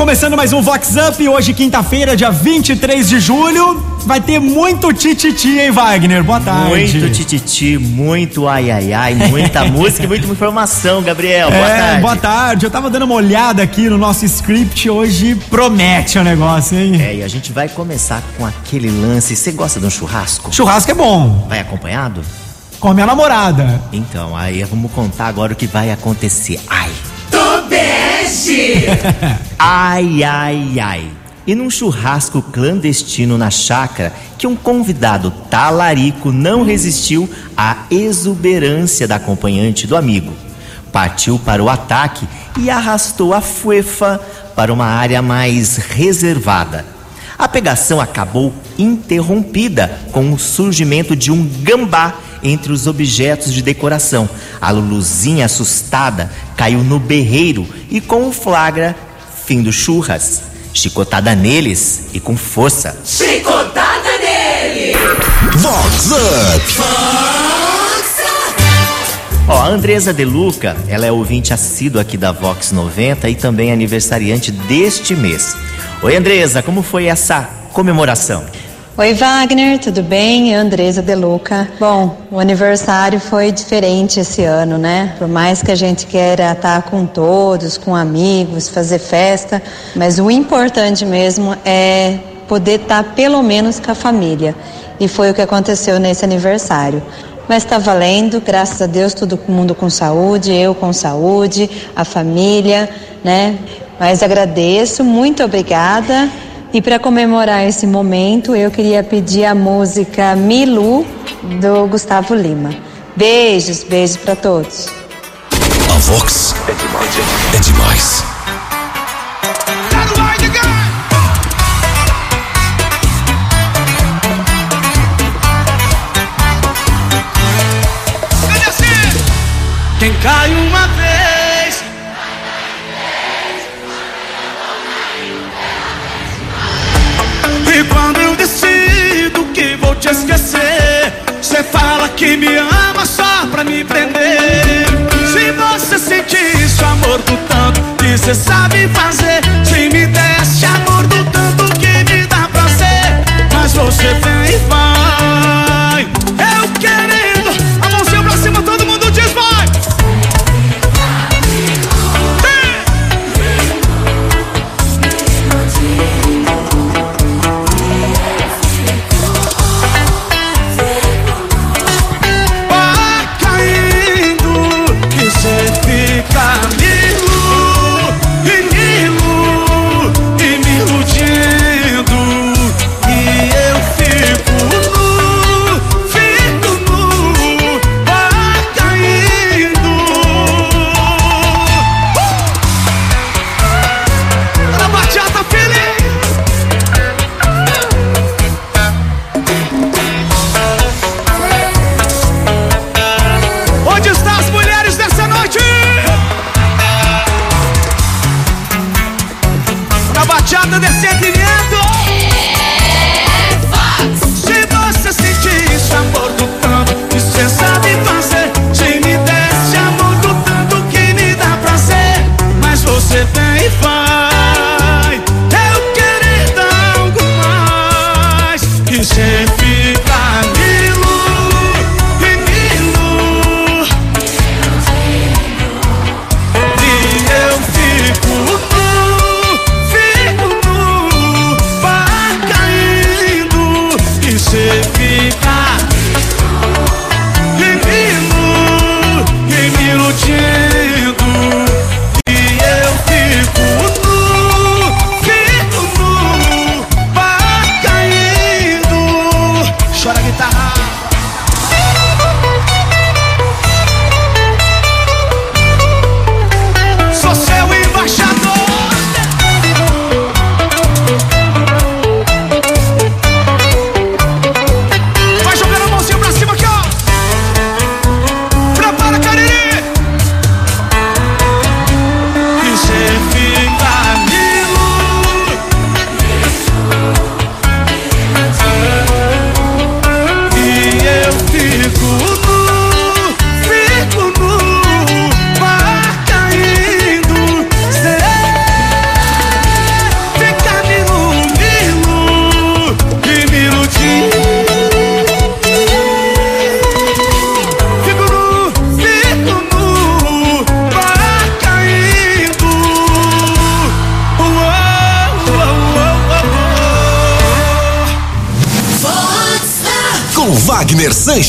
começando mais um Vox Up, hoje quinta-feira, dia 23 de julho. Vai ter muito tititi, hein, Wagner? Boa tarde. Muito tititi, muito ai ai ai, muita música e muita informação, Gabriel. Boa é, tarde. Boa tarde. Eu tava dando uma olhada aqui no nosso script hoje, promete o negócio, hein? É, e a gente vai começar com aquele lance. Você gosta de um churrasco? Churrasco é bom. Vai acompanhado? Com a minha namorada. Então, aí vamos contar agora o que vai acontecer. Ai. Tobeste! ai, ai, ai. E num churrasco clandestino na chácara, que um convidado talarico não resistiu à exuberância da acompanhante do amigo. Partiu para o ataque e arrastou a fuefa para uma área mais reservada. A pegação acabou interrompida com o surgimento de um gambá entre os objetos de decoração. A Luluzinha, assustada, caiu no berreiro e com o flagra, fim do churras. Chicotada neles e com força. Chicotada nele! Vox Up! Ó, a Andresa Deluca, ela é ouvinte assídua aqui da Vox 90 e também aniversariante deste mês. Oi, Andresa, como foi essa comemoração? Oi, Wagner, tudo bem? Andresa Deluca. Bom, o aniversário foi diferente esse ano, né? Por mais que a gente queira estar com todos, com amigos, fazer festa, mas o importante mesmo é poder estar pelo menos com a família. E foi o que aconteceu nesse aniversário. Mas está valendo, graças a Deus, todo mundo com saúde, eu com saúde, a família, né? Mas agradeço, muito obrigada. E para comemorar esse momento, eu queria pedir a música Milu do Gustavo Lima. Beijos, beijos para todos. A Vox é demais. É demais. Te esquecer, você fala que me ama só pra me prender. Se você sentisse o amor do tanto que você sabe fazer,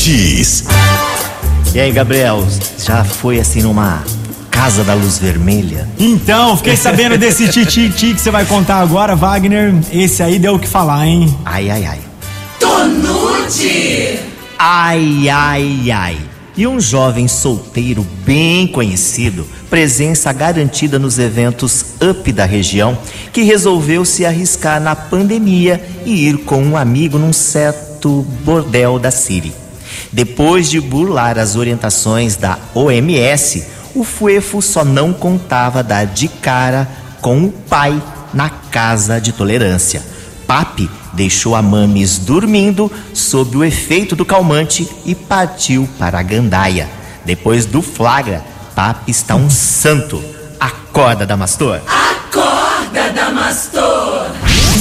Sanches. E aí, Gabriel, já foi assim numa Casa da Luz Vermelha? Então, fiquei sabendo desse tititi que você vai contar agora, Wagner. Esse aí deu o que falar, hein? Ai, ai, ai. Tonute! Ai, ai, ai. E um jovem solteiro bem conhecido, presença garantida nos eventos up da região, que resolveu se arriscar na pandemia e ir com um amigo num certo bordel da Siri. Depois de burlar as orientações da OMS, o Fuefo só não contava dar de cara com o pai na casa de tolerância. Papi deixou a Mames dormindo sob o efeito do calmante e partiu para a gandaia. Depois do flagra, Papi está um santo. Acorda, Damastor. Acorda, Damastor!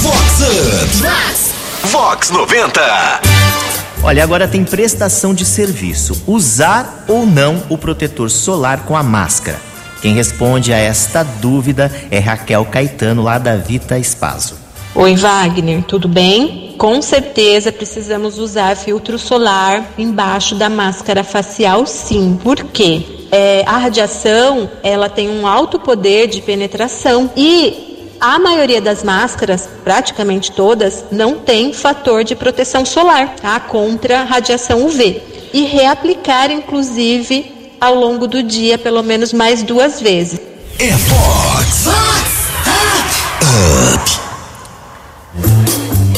Vox Up. Vox 90. Olha, agora tem prestação de serviço. Usar ou não o protetor solar com a máscara? Quem responde a esta dúvida é Raquel Caetano, lá da Vita Espaço. Oi, Wagner, tudo bem? Com certeza precisamos usar filtro solar embaixo da máscara facial, sim. Por quê? É, a radiação ela tem um alto poder de penetração e a maioria das máscaras, praticamente todas, não tem fator de proteção solar tá? contra radiação UV. E reaplicar, inclusive, ao longo do dia, pelo menos mais duas vezes. É Vox.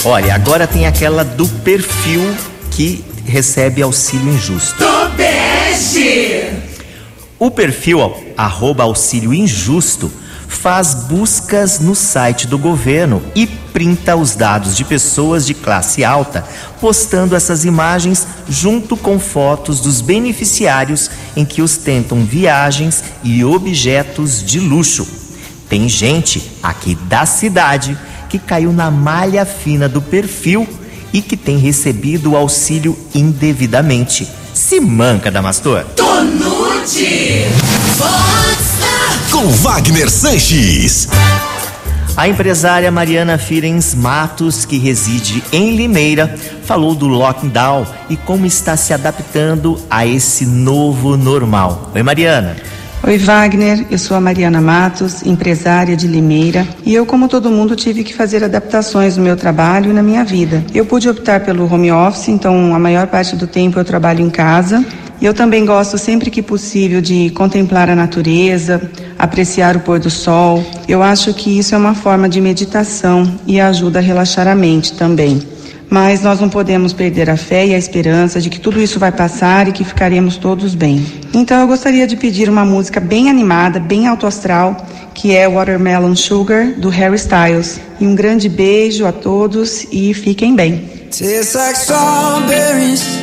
Olha, agora tem aquela do perfil que recebe auxílio injusto. Tobeste! O perfil ó, arroba auxílio injusto faz buscas no site do governo e printa os dados de pessoas de classe alta, postando essas imagens junto com fotos dos beneficiários em que ostentam viagens e objetos de luxo. Tem gente aqui da cidade que caiu na malha fina do perfil e que tem recebido o auxílio indevidamente. Se manca, Damastor. Tonute! Com Wagner Sanches. A empresária Mariana Firens Matos, que reside em Limeira, falou do lockdown e como está se adaptando a esse novo normal. Oi, Mariana. Oi, Wagner. Eu sou a Mariana Matos, empresária de Limeira, e eu, como todo mundo, tive que fazer adaptações no meu trabalho e na minha vida. Eu pude optar pelo home office, então a maior parte do tempo eu trabalho em casa. Eu também gosto sempre que possível de contemplar a natureza, apreciar o pôr do sol. Eu acho que isso é uma forma de meditação e ajuda a relaxar a mente também. Mas nós não podemos perder a fé e a esperança de que tudo isso vai passar e que ficaremos todos bem. Então eu gostaria de pedir uma música bem animada, bem alto astral, que é Watermelon Sugar, do Harry Styles. E um grande beijo a todos e fiquem bem. Tastes like strawberries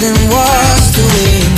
And walls to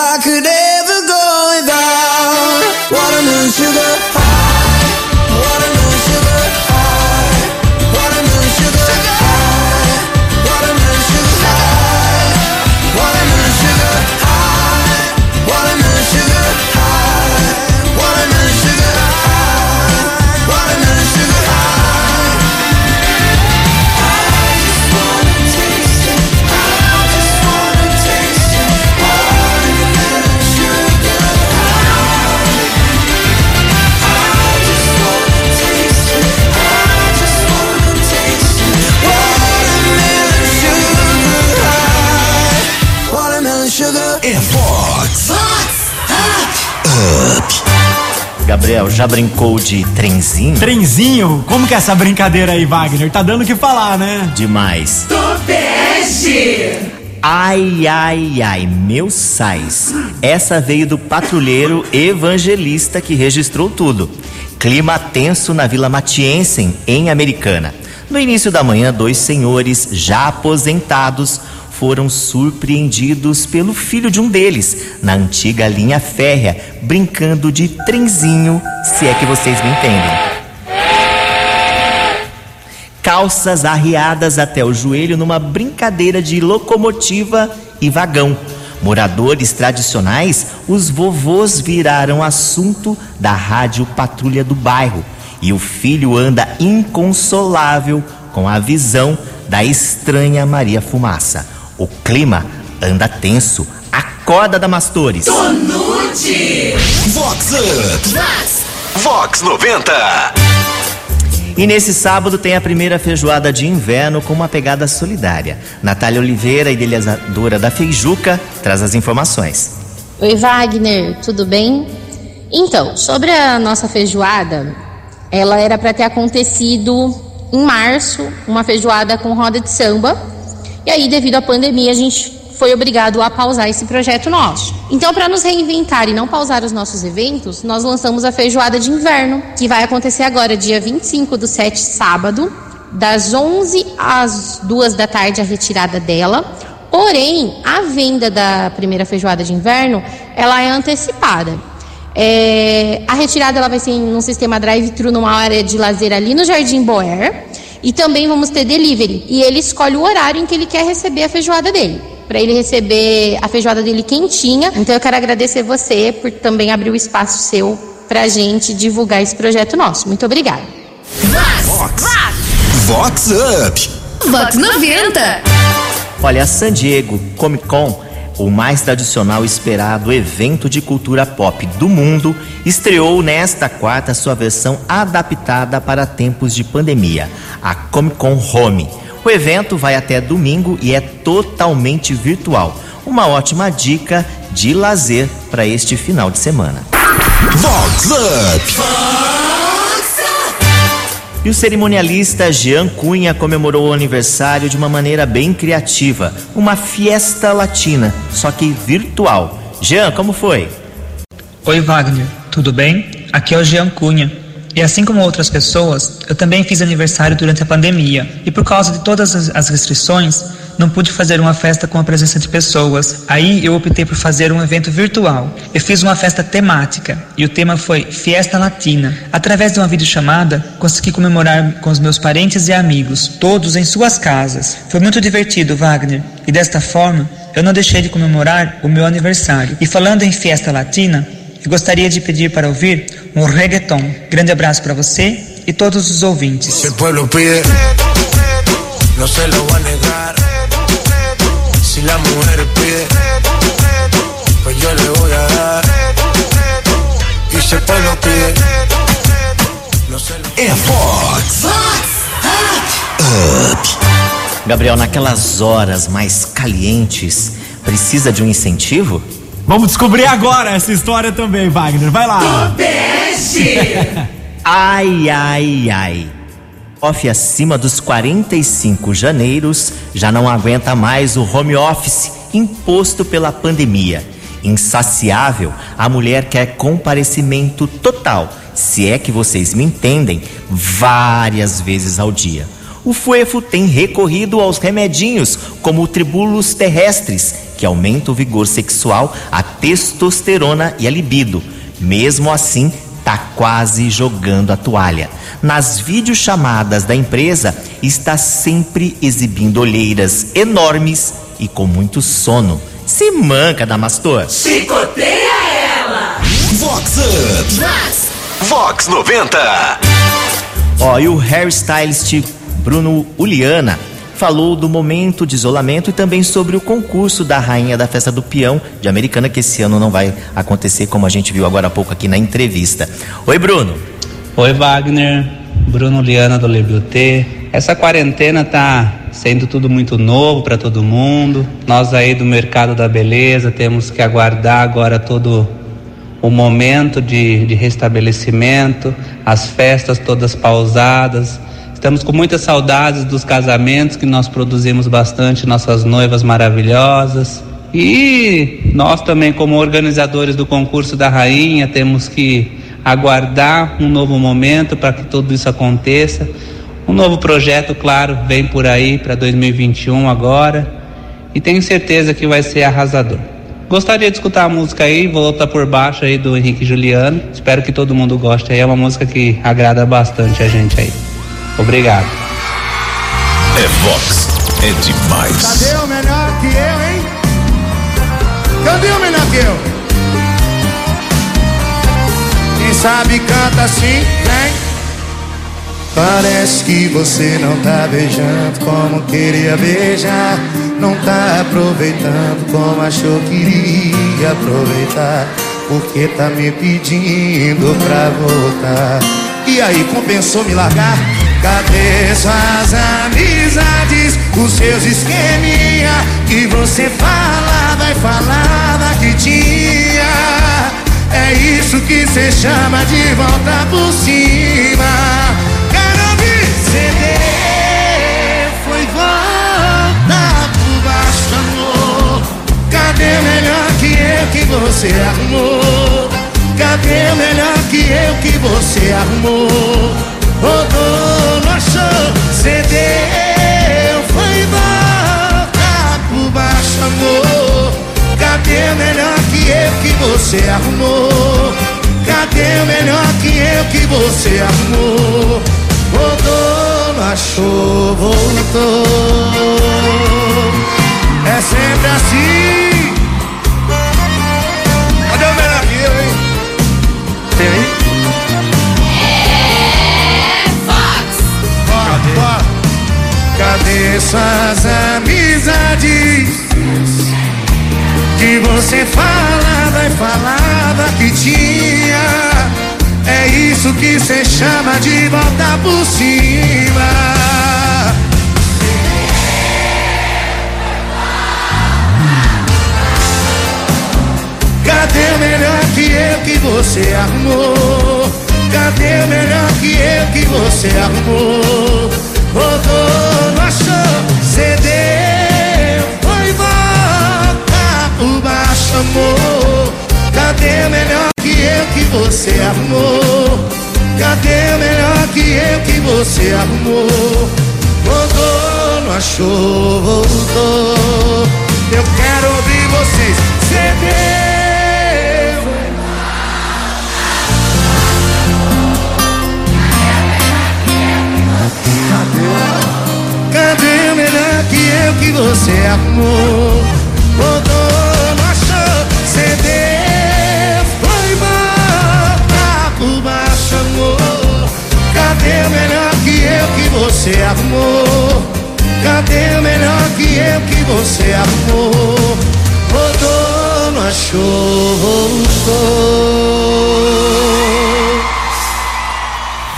Gabriel, já brincou de trenzinho? Trenzinho, como que é essa brincadeira aí, Wagner? Tá dando o que falar, né? Demais. Tobege. Ai, ai, ai, meu sais. Essa veio do patrulheiro evangelista que registrou tudo. Clima tenso na Vila Matiensen, em Americana. No início da manhã, dois senhores já aposentados foram surpreendidos pelo filho de um deles, na antiga linha férrea, brincando de trenzinho, se é que vocês me entendem. Calças arriadas até o joelho numa brincadeira de locomotiva e vagão. Moradores tradicionais, os vovôs viraram assunto da rádio patrulha do bairro. E o filho anda inconsolável com a visão da estranha Maria Fumaça. O clima anda tenso. Acorda, Damastores! Nude. Vox Up. Vox 90. E nesse sábado tem a primeira feijoada de inverno com uma pegada solidária. Natália Oliveira, idealizadora da Feijuca, traz as informações. Oi, Wagner, tudo bem? Então, sobre a nossa feijoada, ela era para ter acontecido em março, uma feijoada com roda de samba. E aí, devido à pandemia, a gente foi obrigado a pausar esse projeto nosso. Então, para nos reinventar e não pausar os nossos eventos, nós lançamos a feijoada de inverno, que vai acontecer agora, dia 25 do 7, sábado, das 11 às 2 da tarde, a retirada dela. Porém, a venda da primeira feijoada de inverno, ela é antecipada. É, a retirada ela vai ser num sistema drive-thru numa área de lazer ali no Jardim Boer. E também vamos ter delivery. E ele escolhe o horário em que ele quer receber a feijoada dele. Para ele receber a feijoada dele quentinha. Então eu quero agradecer você por também abrir o espaço seu para a gente divulgar esse projeto nosso. Muito obrigada. Vox Up. Vox 90. Olha, a San Diego Comic Con, o mais tradicional e esperado evento de cultura pop do mundo, estreou nesta quarta sua versão adaptada para tempos de pandemia, a Comic Con Home. O evento vai até domingo e é totalmente virtual. Uma ótima dica de lazer para este final de semana. Vox Up. E o cerimonialista Jean Cunha comemorou o aniversário de uma maneira bem criativa, uma fiesta latina, só que virtual. Jean, como foi? Oi, Wagner, tudo bem? Aqui é o Jean Cunha. E assim como outras pessoas, eu também fiz aniversário durante a pandemia. E por causa de todas as- restrições, não pude fazer uma festa com a presença de pessoas. Aí eu optei por fazer um evento virtual. Eu fiz uma festa temática e o tema foi Fiesta Latina. Através de uma videochamada, consegui comemorar com os meus parentes e amigos, todos em suas casas. Foi muito divertido, Wagner. E desta forma, eu não deixei de comemorar o meu aniversário. E falando em Fiesta Latina, eu gostaria de pedir para ouvir um reggaeton. Grande abraço para você e todos os ouvintes. Si el pueblo pide, no se lo va a negar. Si la mujer pide, pues yo le voy a dar. Y si el pueblo pide, no se lo É Vox Gabriel, naquelas horas mais calientes, precisa de um incentivo? Vamos descobrir agora essa história também, Wagner. Vai lá. Ai, ai, ai. Off acima dos 45 janeiros já não aguenta mais o home office imposto pela pandemia. Insaciável, a mulher quer comparecimento total, se é que vocês me entendem, várias vezes ao dia. O fuefo tem recorrido aos remedinhos, como o tribulus terrestres, que aumenta o vigor sexual, a testosterona e a libido. Mesmo assim, tá quase jogando a toalha. Nas videochamadas da empresa, está sempre exibindo olheiras enormes e com muito sono. Se manca, Damastor. Chicoteia ela! Vox Up. Vox 90. Ó, e o hairstylist Bruno Uliana falou do momento de isolamento e também sobre o concurso da Rainha da Festa do Peão de Americana, que esse ano não vai acontecer, como a gente viu agora há pouco aqui na entrevista. Oi, Bruno. Oi, Wagner. Bruno Liana do Lebiotê. Essa quarentena tá sendo tudo muito novo para todo mundo. Nós aí do mercado da beleza temos que aguardar agora todo o momento de, de restabelecimento, as festas todas pausadas. Estamos com muitas saudades dos casamentos que nós produzimos bastante, nossas noivas maravilhosas. E nós também, como organizadores do concurso da Rainha, temos que aguardar um novo momento para que tudo isso aconteça. Um novo projeto, claro, vem por aí para 2021 agora. E tenho certeza que vai ser arrasador. Gostaria de escutar a música aí, Volta por Baixo aí do Henrique Juliano. Espero que todo mundo goste aí. É uma música que agrada bastante a gente aí. Obrigado. É Vox. É demais. Cadê o melhor que eu, hein? Cadê o melhor que eu? Quem sabe canta assim, vem. Parece que você não tá beijando como queria beijar. Não tá aproveitando como achou que iria aproveitar. Porque tá me pedindo pra voltar. E aí, compensou me largar? Cadê suas amizades? Os seus esqueminha que você falava e falava que tinha. É isso que cê chama de volta por cima. Quero ouvir CD. Foi volta por baixo, amor. Cadê melhor que eu que você arrumou? Cadê melhor que eu que você arrumou? Você arrumou? Cadê o melhor que eu que você arrumou? Rodou, não achou, voltou. É sempre assim. Cadê o melhor que eu, hein? Tem aí? Cadê? Cadê suas amizades? Que você e falava que tinha. É isso que cê chama de volta por cima. Cadê o melhor que eu que você arrumou? Cadê o melhor que eu que você arrumou? Rodou, não achou, cedeu, foi volta por baixo, amor. Cadê o melhor que eu que você arrumou? Cadê o melhor que eu que você arrumou? Rodou, não achou, voltou. Eu quero ouvir vocês, cedeu.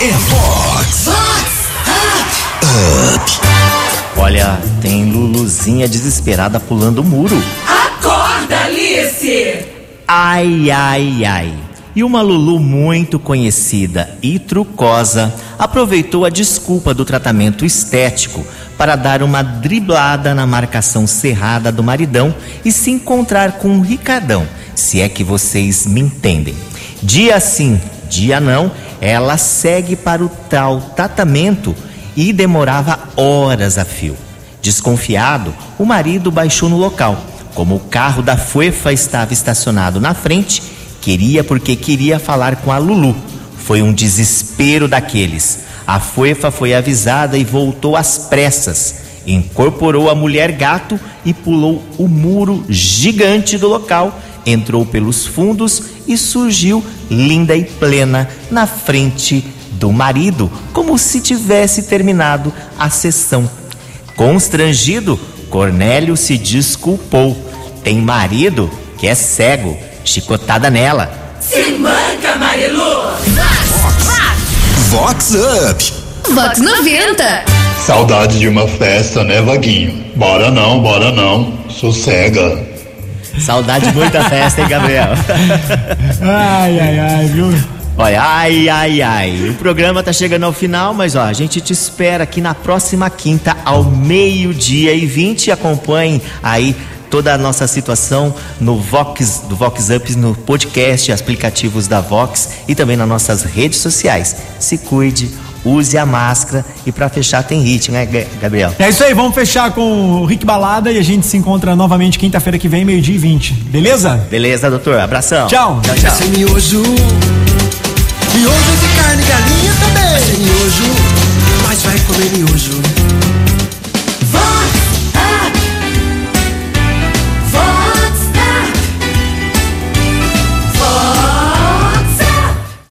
É Vox. Olha, tem Luluzinha desesperada pulando o muro. Acorda, Alice! Ai, ai, ai. E uma Lulu muito conhecida e trucosa aproveitou a desculpa do tratamento estético para dar uma driblada na marcação cerrada do maridão e se encontrar com o Ricardão, se é que vocês me entendem. Dia sim, dia não, ela segue para o tal tratamento e demorava horas a fio. Desconfiado, o marido baixou no local. Como o carro da Fuefa estava estacionado na frente, queria porque queria falar com a Lulu. Foi um desespero daqueles. A Fuefa foi avisada e voltou às pressas. Incorporou a mulher gato e pulou o muro gigante do local, entrou pelos fundos e surgiu linda e plena na frente do marido, como se tivesse terminado a sessão. Constrangido, Cornélio se desculpou. Tem marido que é cego, chicotada nela. Se manca, Marilu! Vox Up. Vox 90. Saudade de uma festa, né, Vaguinho? Bora não, bora não. Sossega. Saudade de muita festa, hein, Gabriel? Ai, ai, ai, viu? Olha, ai, ai, ai. O programa tá chegando ao final, mas ó, a gente te espera aqui na próxima quinta, ao meio-dia e 20. Acompanhe aí toda a nossa situação no Vox, do Vox Up, no podcast, aplicativos da Vox e também nas nossas redes sociais. Se cuide, use a máscara e para fechar tem ritmo, né, Gabriel? É isso aí, vamos fechar com o Rick Balada e a gente se encontra novamente quinta-feira que vem, meio-dia e vinte. Beleza? Beleza, doutor. Abração. Tchau. Tchau, é tchau. Esse miojo, miojo de carne e galinha também. Esse é miojo, mas vai comer miojo.